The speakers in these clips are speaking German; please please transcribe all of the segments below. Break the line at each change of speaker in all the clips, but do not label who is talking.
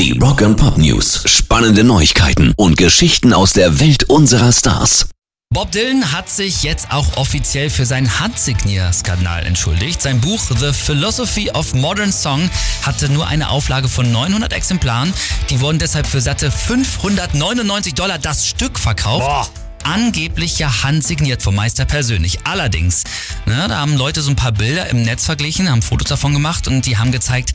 Die Rock and Pop News. Spannende Neuigkeiten und Geschichten aus der Welt unserer Stars.
Bob Dylan hat sich jetzt auch offiziell für seinen Handsignierskandal entschuldigt. Sein Buch The Philosophy of Modern Song hatte nur eine Auflage von 900 Exemplaren. Die wurden deshalb für satte 599 Dollar das Stück verkauft.
Boah.
Angeblich ja handsigniert vom Meister persönlich. Allerdings, ne, da haben Leute so ein paar Bilder im Netz verglichen, haben Fotos davon gemacht und die haben gezeigt,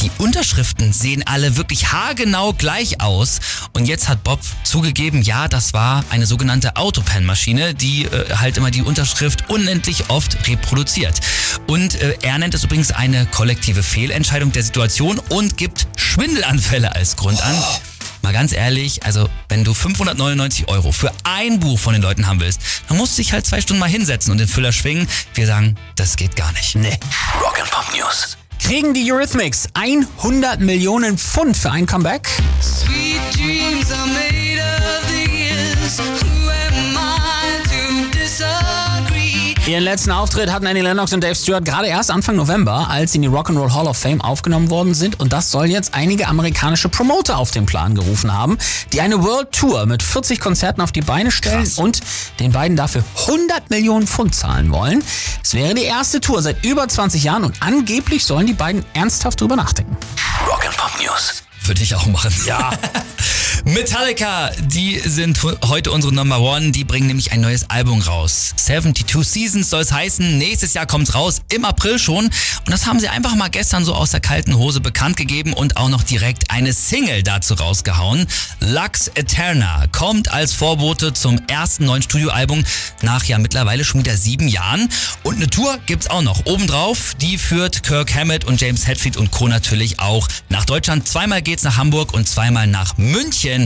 die Unterschriften sehen alle wirklich haargenau gleich aus. Und jetzt hat Bob zugegeben, ja, das war eine sogenannte Autopen-Maschine, die äh, halt immer die Unterschrift unendlich oft reproduziert. Und äh, er nennt es übrigens eine kollektive Fehlentscheidung der Situation und gibt Schwindelanfälle als Grund an. Mal ganz ehrlich, also wenn du 599 Euro für ein Buch von den Leuten haben willst, dann musst du dich halt zwei Stunden mal hinsetzen und den Füller schwingen. Wir sagen, das geht gar nicht. Nee.
Rock and Pop News.
Kriegen die Eurythmics 100 Millionen Pfund für ein Comeback?
Sweet dreams are made of these.
Ihren letzten Auftritt hatten Annie Lennox und Dave Stewart gerade erst Anfang November, als sie in die Rock'n'Roll Hall of Fame aufgenommen worden sind. Und das soll jetzt einige amerikanische Promoter auf den Plan gerufen haben, die eine World Tour mit 40 Konzerten auf die Beine stellen
Krass.
und den beiden dafür 100 Millionen Pfund zahlen wollen. Es wäre die erste Tour seit über 20 Jahren und angeblich sollen die beiden ernsthaft drüber nachdenken.
Rock and Pop News.
Würde ich auch machen. Ja. Metallica, die sind heute unsere Number One. Die bringen nämlich ein neues Album raus. 72 Seasons soll es heißen. Nächstes Jahr kommt's raus, im April schon. Und das haben sie einfach mal gestern so aus der kalten Hose bekannt gegeben und auch noch direkt eine Single dazu rausgehauen. Lux Eterna kommt als Vorbote zum ersten neuen Studioalbum nach ja mittlerweile schon wieder sieben Jahren. Und eine Tour gibt's auch noch. Obendrauf, die führt Kirk Hammett und James Hetfield und Co. natürlich auch nach Deutschland. Zweimal geht's nach Hamburg und zweimal nach München.